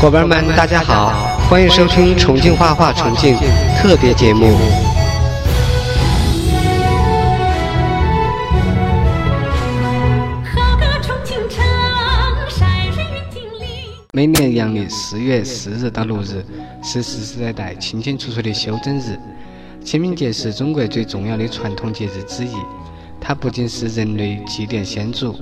伙伴们，大家好，欢迎收听重庆画画重庆特别节目。每年阳历四月四日到六日是世世代代清清楚楚的休整日。清明节是中国最重要的传统节日之一，它不仅是人类祭奠先祖、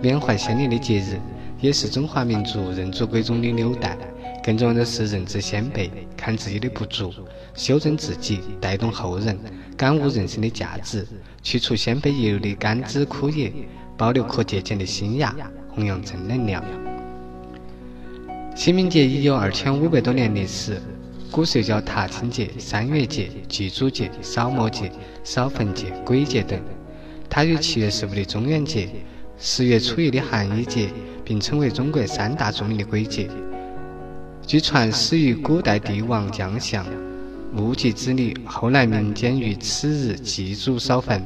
缅怀先烈的节日。也是中华民族认祖归宗的纽带，更重要的是认知先辈，看自己的不足，修正自己，带动后人，感悟人生的价值，去除先辈遗留的甘枝枯叶，保留可借鉴的新芽，弘扬正能量。清明节已有二千五百多年历史，古时叫踏青节、三月节、祭祖节、扫墓节、扫坟节、鬼节等。它与七月十五的中元节、十月初一的寒衣节。并称为中国三大著名的鬼节。据传始于古代帝王将相募集之礼，后来民间于此日祭祖扫坟。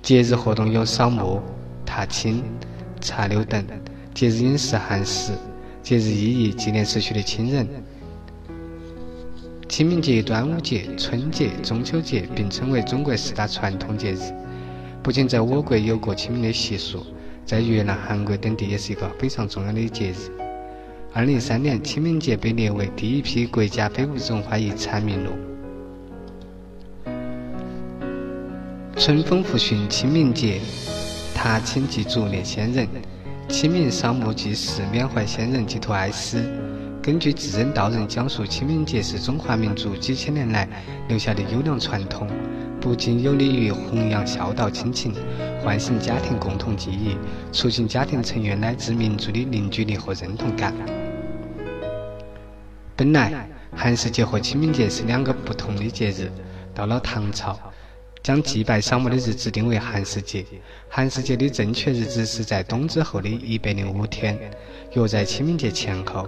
节日活动有扫墓、踏青、插柳等。节日饮食寒食。节日意义纪念逝去的亲人。清明节、端午节、春节、中秋节并称为中国四大传统节日。不仅在我国有过清明的习俗。在越南、韩国等地也是一个非常重要的节日。二零一三年，清明节被列为第一批国家非物质文化遗产名录。春风复训清明节，踏青祭祖念先人。清明扫墓祭祀，缅怀先人，寄托哀思。根据智人道人讲述，清明节是中华民族几千年来留下的优良传统。不仅有利于弘扬孝道亲情，唤醒家庭共同记忆，促进家庭成员乃至民族的凝聚力和认同感。本来，寒食节和清明节是两个不同的节日。到了唐朝，将祭拜扫墓的日子定为寒食节。寒食节的正确日子是在冬至后的一百零五天，约在清明节前后。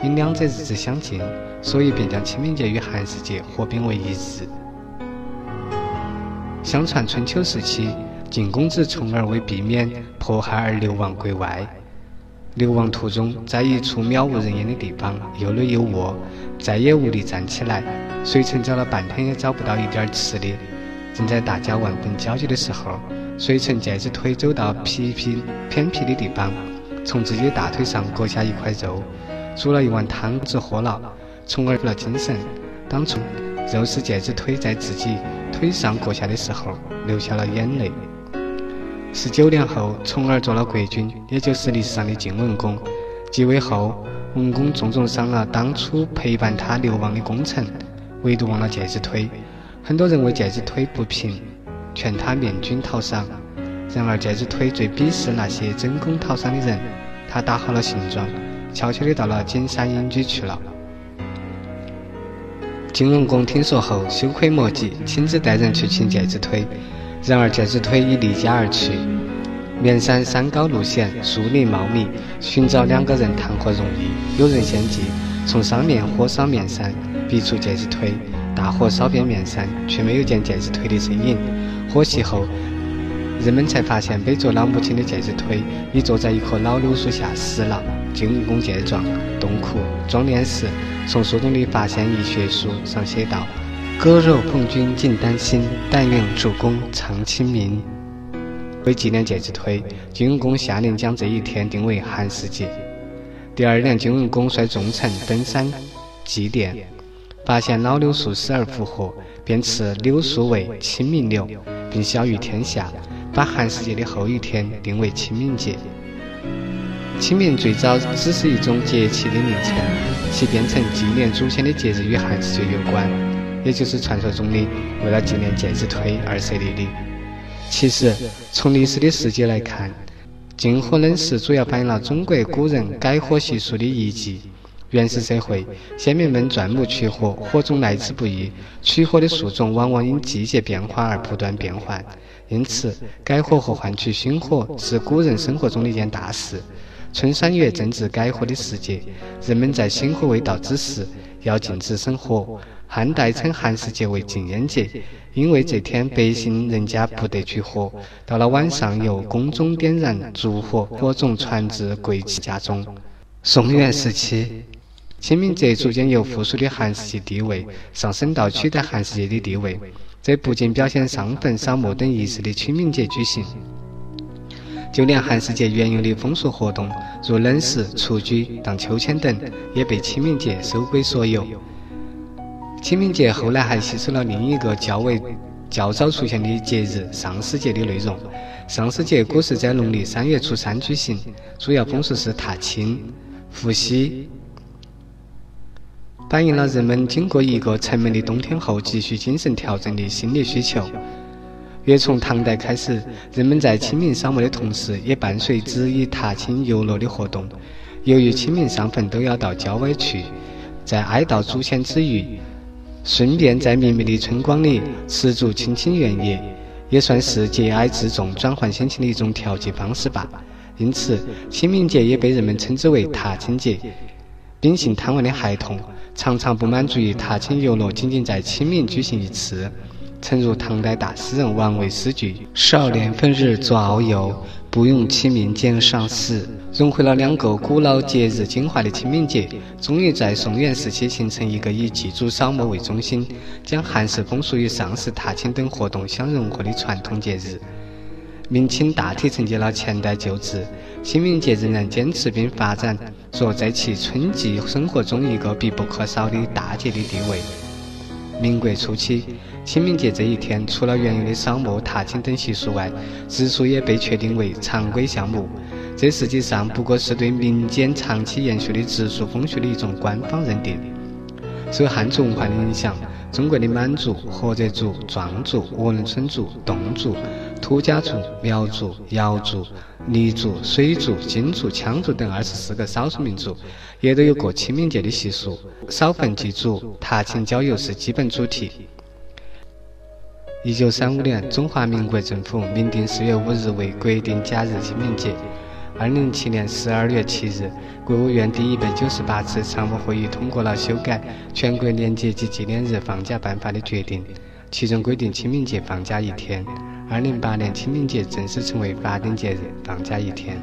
因两者日子相近，所以便将清明节与寒食节合并为一日。相传春秋时期，晋公子重耳为避免迫害而流亡国外。流亡途中，在一处渺无人烟的地方，又累又饿，再也无力站起来。随臣找了半天也找不到一点吃的。正在大家万分焦急的时候，随臣健着腿走到僻僻偏僻的地方，从自己的大腿上割下一块肉，煮了一碗汤汁喝了，从而有了精神。当初肉丝健着腿在自己。腿上割下的时候，流下了眼泪。十九年后，重耳做了国君，也就是历史上的晋文公。继位后，文公重重伤了当初陪伴他流亡的功臣，唯独忘了介子推。很多人为介子推不平，劝他面君讨赏。然而介子推最鄙视那些争功讨赏的人，他打好了行装，悄悄地到了景山隐居去了。晋文公听说后，羞愧莫及，亲自带人去请介子推。然而介子推已离家而去。绵山山高路险，树林茂密，寻找两个人谈何容易？有人献计，从上面火烧绵山，逼出介子推。大火烧遍绵山，却没有见介子推的身影。火熄后，人们才发现背着老母亲的介子推已坐在一棵老柳树下死了。晋文公见状，痛哭。装殓时，从树洞里发现一血书，上写道：“割肉奉君尽丹心，但愿主公常清明。”为纪念介子推，晋文公下令将这一天定为寒食节。第二年，晋文公率众臣登山祭奠，发现老柳树死而复活，便赐柳树为清明柳，并晓谕天下，把寒食节的后一天定为清明节。清明最早只是一种节气的名称，其变成纪念祖先的节日与寒食节有关，也就是传说中的为了纪念介子推而设立的。其实，从历史的世界来看，禁火冷食主要反映了中国古人改火习俗的遗迹。原始社会，先民们钻木取火，火种来之不易，取火的树种往往因季节变化而不断变换，因此改火和换取新火是古人生活中的一件大事。春三月正值改火的时节，人们在新火未到之时要禁止生火。汉代称寒食节为禁烟节，因为这天百姓人家不得取火。到了晚上，由宫中点燃烛火，火种传至贵戚家中。宋元时期，清明节逐渐由附属的寒食节地位上升到取代寒食节的地位，这不仅表现上坟、扫墓等仪式的清明节举行，就连寒食节原有的风俗活动，如冷食、蹴鞠、荡秋千等，也被清明节收归所有。清明节后来还吸收了另一个较为较早出现的节日上巳节的内容。上巳节古时在农历三月初三举行，主要风俗是踏青、伏羲。反映了人们经过一个沉闷的冬天后，急需精神调整的心理需求。约从唐代开始，人们在清明扫墓的同时，也伴随之以踏青游乐的活动。由于清明上坟都要到郊外去，在哀悼祖先之余，顺便在明媚的春光里吃足清清原野，也算是节哀自重、转换心情的一种调节方式吧。因此，清明节也被人们称之为踏青节。秉性贪玩的孩童。常常不满足于踏青游乐仅仅在清明举行一次，诚如唐代大诗人王维诗句：“少年分日作遨游，不用清明节上巳。”融汇了两个古老节日精华的清明节，终于在宋元时期形成一个以祭祖扫墓为中心，将汉式风俗与上巳踏青等活动相融合的传统节日。明清大体承接了前代旧制，清明节仍然坚持并发展着在其春季生活中一个必不可少的大节的地位。民国初期，清明节这一天，除了原有的扫墓、踏青等习俗外，植树也被确定为常规项目。这实际上不过是对民间长期延续的植树风俗的一种官方认定。受汉族文化的影响。中国的满族、菏泽族、壮族、鄂伦春族、侗族、土家族、苗族、瑶族、黎族、水族、金族、羌族等二十四个少数民族，也都有过清明节的习俗。扫坟祭祖、踏青郊游是基本主题。一九三五年，中华民国政府明定四月五日为国定假日清明节。二零零七年十二月七日，国务院第一百九十八次常务会议通过了修改《全国年节及纪念日放假办法》的决定，其中规定清明节放假一天。二零零八年，清明节正式成为法定节日，放假一天。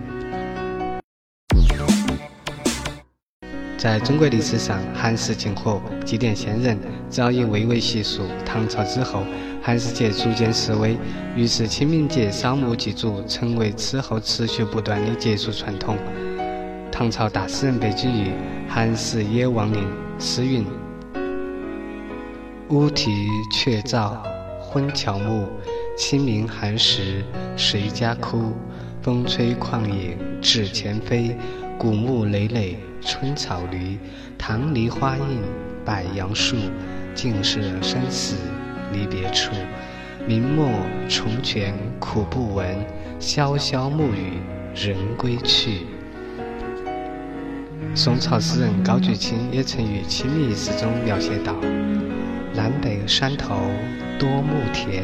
在中国历史上，寒食禁火、祭奠先人早已蔚为习俗。唐朝之后，寒食节逐渐式微，于是清明节扫墓祭祖成为此后持续不断的节俗传统。唐朝大诗人白居易《寒食野望林》诗云：“乌啼鹊噪昏乔木，清明寒食谁家哭？风吹旷野纸钱飞，古木累累春草绿。棠梨花映百杨树，尽是生死。”离别处，明末重泉苦不闻，潇潇暮雨人归去。宋朝诗人高居清也曾于《清明》诗中描写道：“南北山头多牧田，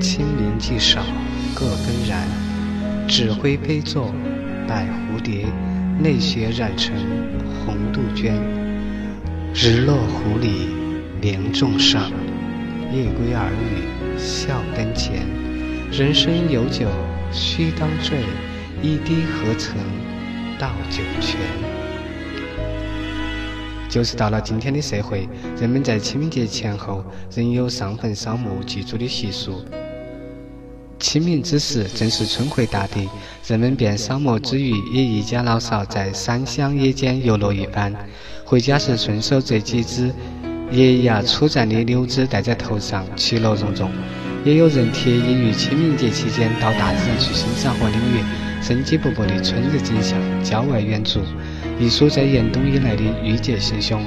清明既少各纷然。纸灰飞作白蝴蝶，泪血染成红杜鹃。日落湖里莲重上。”夜归儿语笑灯前，人生有酒须当醉，一滴何曾倒酒泉。就是到了今天的社会，人们在清明节前后仍有上坟扫墓祭祖的习俗。清明之时，正是春回大地，人们便扫墓之余，也一家老少在山乡野间游乐一番。回家时顺手摘几枝。叶芽初绽的柳枝戴在头上，其乐融融。也有人特意于清明节期间到大自然去欣赏和领略生机勃勃的春日景象。郊外远足，一书在严冬以来的郁结心胸。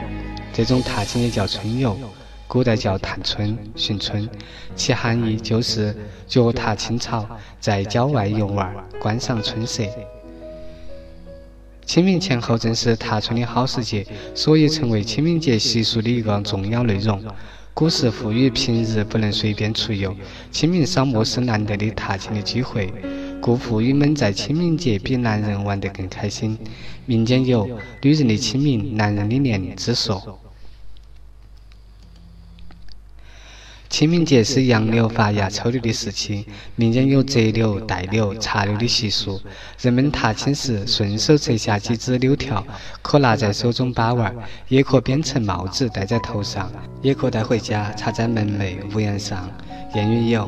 这种踏青也叫春游，古代叫探春、寻春，其含义就是脚踏青草，在郊外游玩，观赏春色。清明前后正是踏春的好时节，所以成为清明节习俗的一个重要内容。古时妇女平日不能随便出游，清明扫墓是难得的踏青的机会，故妇女们在清明节比男人玩得更开心。民间有“女人的清明，男人的年”之说。清明节是杨柳发芽、抽柳的时期，民间有折柳、带柳、插柳的习俗。人们踏青时顺手摘下几枝柳条，可拿在手中把玩，也可编成帽子戴在头上，也可带回家插在门楣、屋檐上。谚语有：“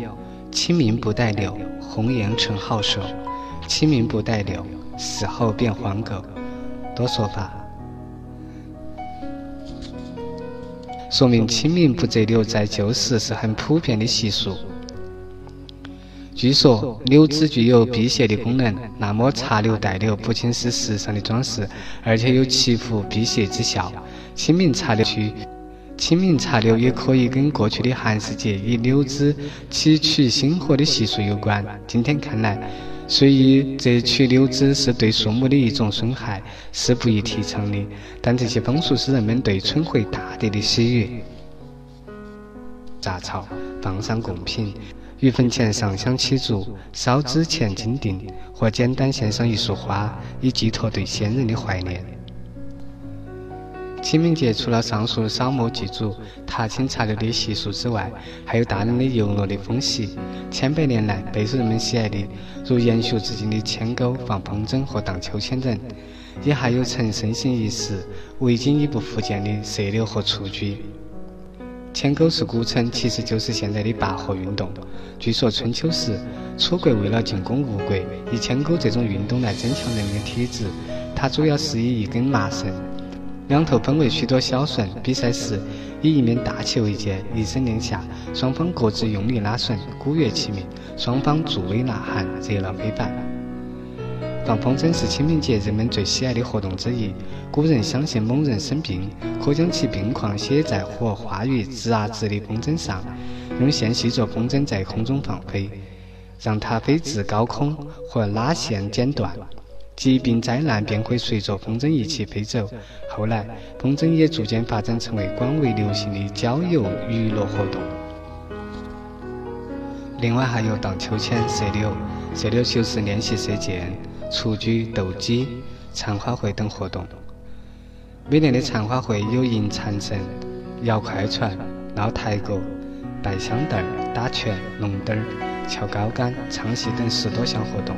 清明不带柳，红颜成好手；清明不带柳，死后变黄狗。”多说法。说明清明不择柳在旧时是很普遍的习俗。据说柳枝具有辟邪的功能，那么插柳带柳不仅是时尚的装饰，而且有祈福辟邪之效。清明插柳区，清明插柳也可以跟过去的寒食节以柳枝祈取星火的习俗有关。今天看来。所以这取柳枝是对树木的一种损害，是不宜提倡的，但这些风俗是人们对春回大地的喜悦。杂草放上贡品，于坟前上香祈祝，烧纸钱金锭，或简单献上一束花，以寄托对先人的怀念。清明节除了上述扫墓祭祖、踏青插柳的习俗之外，还有大量的游乐的风习。千百年来备受人们喜爱的，如研学至今的牵钩、放风筝和荡秋千等，也还有曾盛行一时、为今已不复见的射柳和蹴鞠。牵钩是古称，其实就是现在的拔河运动。据说春秋时，楚国为了进攻吴国，以牵钩这种运动来增强人民的体质。它主要是以一根麻绳。两头分为许多小绳，比赛时以一面大旗为界，一声令下，双方各自用力拉绳，鼓乐齐鸣，双方助威呐喊，热闹非凡。放风筝是清明节人们最喜爱的活动之一。古人相信某人生病，可将其病况写在或画于直啊直的风筝上，用线系着风筝在空中放飞，让它飞至高空，或拉线剪断。疾病灾难便会随着风筝一起飞走。后来，风筝也逐渐发展成为广为流行的郊游娱乐活动。另外还有荡秋千、射柳、射柳就是练习射箭、蹴鞠、斗鸡、残花会等活动。每年的残花会有迎残神、摇快船、捞台阁、拜香凳、打拳、龙灯、跳高杆、唱戏等十多项活动。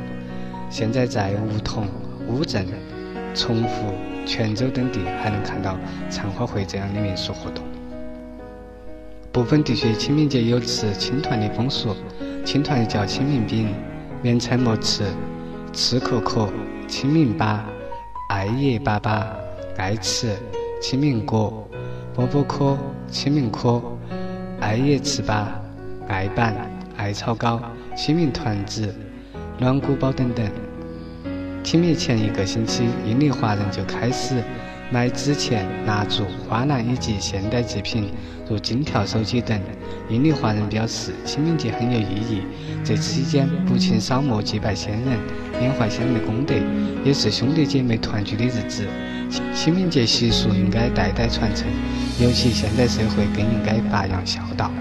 现在在梧桐、乌镇、崇福、泉州等地还能看到残花会这样的民俗活动。部分地区清明节有吃青团的风俗，青团叫清明饼，面菜馍吃，吃可可、清明粑、艾叶粑粑、艾糍、清明果、波波壳、清明壳、艾叶糍粑、艾板、艾草糕、清明团子。暖骨包等等。清明前一个星期，印尼华人就开始买纸钱、蜡烛、花篮以及现代祭品，如金条、手机等。印尼华人表示，清明节很有意义。这期间，不仅扫墓、祭拜先人，缅怀先人的功德，也是兄弟姐妹团聚的日子。清明节习俗应该代代传承，尤其现代社会更应该发扬孝道。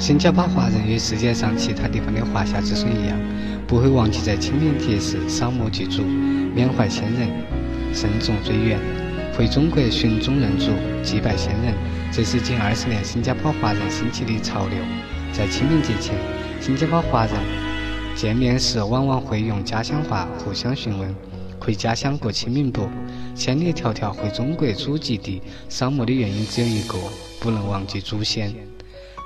新加坡华人与世界上其他地方的华夏子孙一样，不会忘记在清明节时扫墓祭祖、缅怀先人、慎终追远，回中国寻宗认祖、祭拜先人。这是近二十年新加坡华人兴起的潮流。在清明节前，新加坡华人见面时往往会用家乡话互相询问：“回家乡过清明不？”千里迢迢回中国祖籍地扫墓的原因只有一个：不能忘记祖先。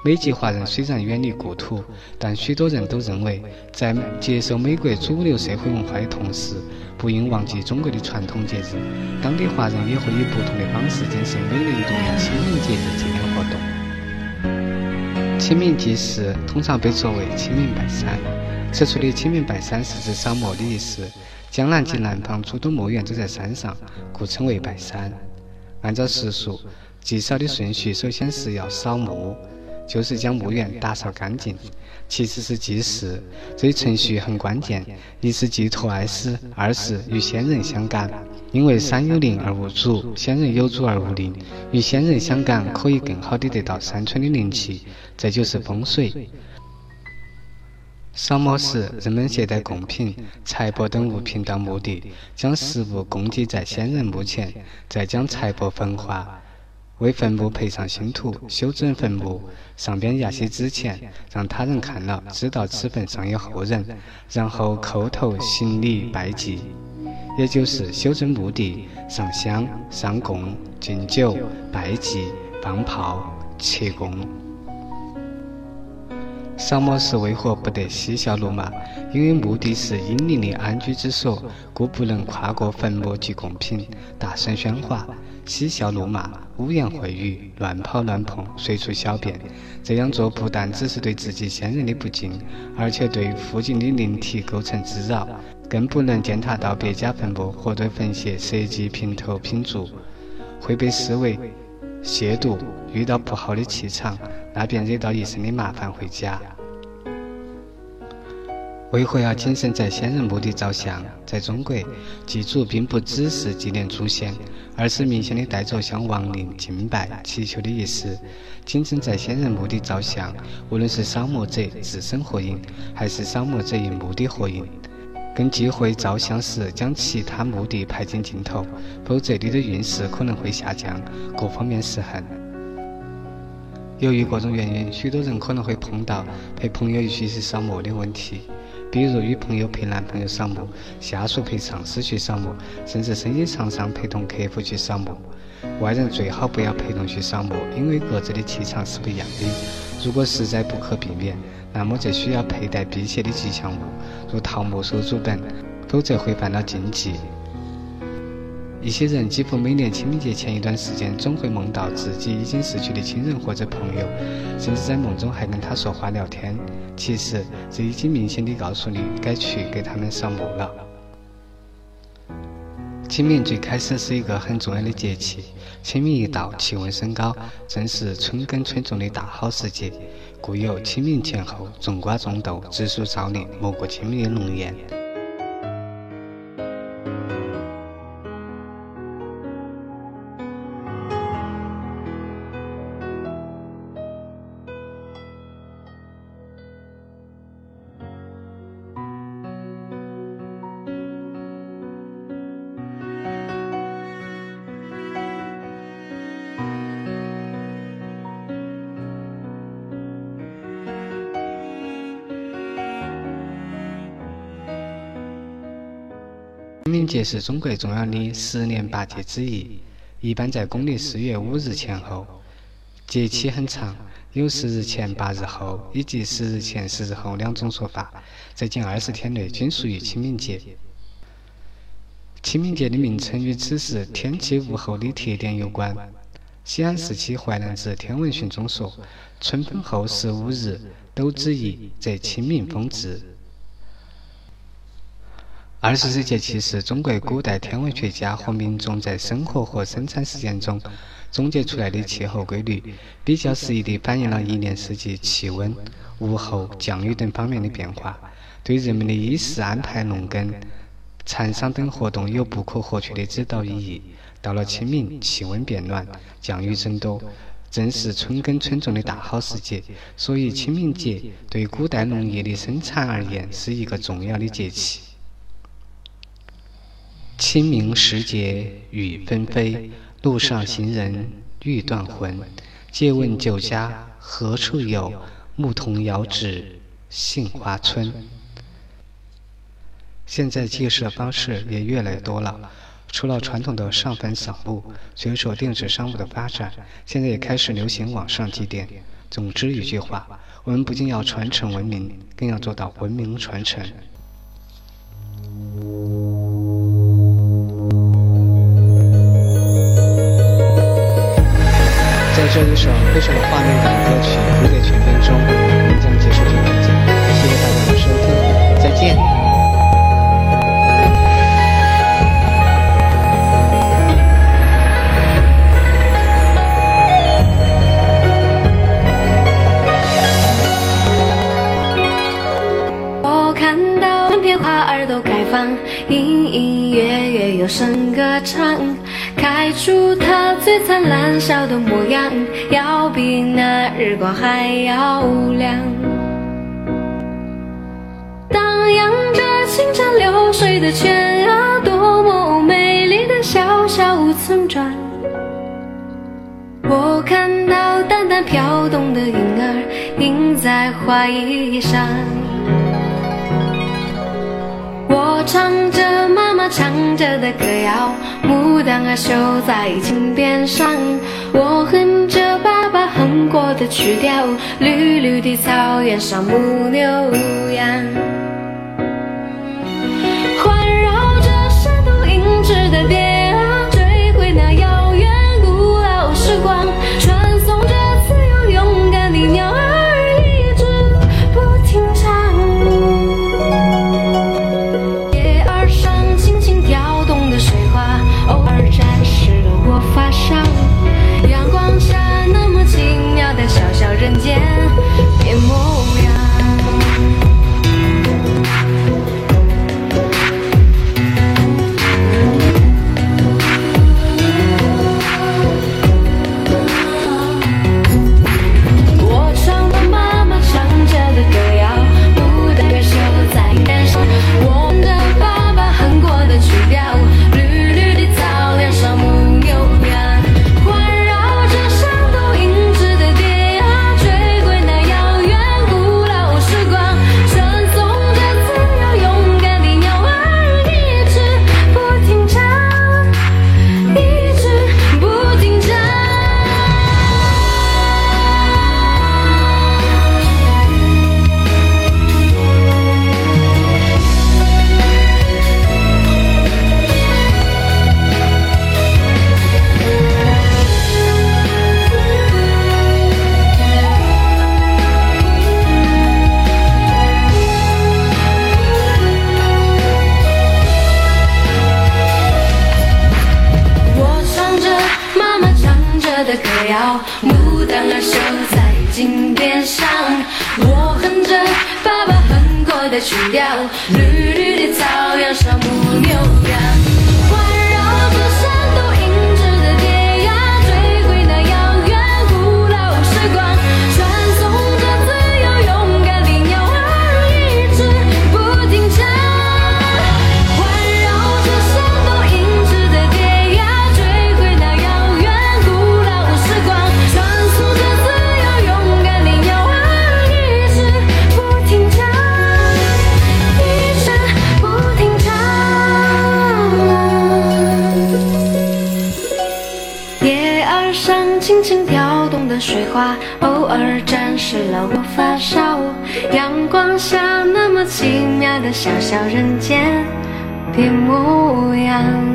美籍华人虽然远离故土，但许多人都认为，在接受美国主流社会文化的同时，不应忘记中国的传统节日。当地华人也会以不同的方式进行每年一度的清明节日纪念活动。清明祭祀通常被作为清明拜山，此处的清明拜山是指扫墓的意思。江南及南方诸多墓园都在山上，故称为拜山。按照习俗，祭扫的顺序首先是要扫墓。就是将墓园打扫干净，其次是祭祀，这一程序很关键，一是寄托哀思，二是与先人相感。因为山有灵而无主，先人有主而无灵，与先人相感可以更好的得到山村的灵气，这就是风水。扫墓时，人们携带贡品、财帛等物品到墓地，将食物供祭在先人墓前，再将财帛焚化。为坟墓培上新土，修整坟墓，上边压些纸钱，让他人看了知道此坟上有后人，然后叩头行礼拜祭，也就是修整墓地、上香、上供、敬酒、拜祭、放炮、切供。扫墓时为何不得嬉笑怒骂？因为墓地是阴灵的安居之所，故不能跨过坟墓及贡品，大声喧哗。嬉笑怒骂、污言秽语、乱跑乱碰、随处小便，这样做不但只是对自己先人的不敬，而且对附近的灵体构成滋扰，更不能践踏到别家坟墓或对坟穴设计平头品足，会被视为亵渎。遇到不好的气场，那便惹到一身的麻烦回家。为何要谨慎在先人墓地照相？在中国，祭祖并不只是纪念祖先，而是明显的带着向亡灵敬拜、祈求的意思。谨慎在先人墓地照相，无论是扫墓者自身合影，还是扫墓者与墓地合影，更忌讳照相时将其他墓地拍进镜头，否则你的运势可能会下降，各方面失衡。由于各种原因，许多人可能会碰到陪朋友一起去扫墓的问题。比如与朋友陪男朋友扫墓，下属陪上司去扫墓，甚至生意场上陪同客户去扫墓。外人最好不要陪同去扫墓，因为各自的气场是不一样的。如果实在不可避免，那么就需要佩戴辟邪的吉祥物，如桃木手珠等，否则会犯了禁忌。一些人几乎每年清明节前一段时间，总会梦到自己已经逝去的亲人或者朋友，甚至在梦中还跟他说话聊天。其实，这已经明显地告诉你该去给他们扫墓了。清明最开始是一个很重要的节气，清明一到，气温升高，正是春耕春种的大好时节，故有清明前后，种瓜种豆，植树造林，莫过清明的龙颜。清明节是中国重要的十年八节之一，一般在公历四月五日前后。节气很长，有十日前、八日后以及十日前、十日后两种说法，在近二十天内均属于清明节。清明节的名称与此时天气物候的特点有关。西汉时期《淮南子·天文训》中说：“春分后十五日，斗子仪，则清明风至。”二十四节气是中国古代天文学家和民众在生活和生产实践中总结出来的气候规律，比较适宜地反映了一年四季气温、物候、降雨等方面的变化，对人们的衣食安排、农耕、蚕桑等活动有不可或缺的指导意义。到了清明，气温变暖，降雨增多，正是春耕春种的大好时节，所以清明节对古代农业的生产而言是一个重要的节气。清明时节雨纷飞，路上行人欲断魂。借问酒家何处有？牧童遥指杏花村。现在祭祀方式也越来越多了，除了传统的上坟扫墓，随着电子商务的发展，现在也开始流行网上祭奠。总之一句话，我们不仅要传承文明，更要做到文明传承。在这一首非常有画面感的歌曲《蝴蝶泉边》中，我们将结束这个节目。谢谢大家的收听，再见。我看到整片花儿都开放，隐隐约约有声歌唱。最灿烂笑的模样，要比那日光还要亮。荡漾着清澈流水的泉啊，多么美丽的小小村庄。我看到淡淡飘动的云儿印在花衣上。唱着妈妈唱着的歌谣，牡丹啊绣在襟边上。我哼着爸爸哼过的曲调，绿绿的草原上牧牛羊。环绕着山头银枝的展示了我发梢。阳光下那么奇妙的小小人间的模样。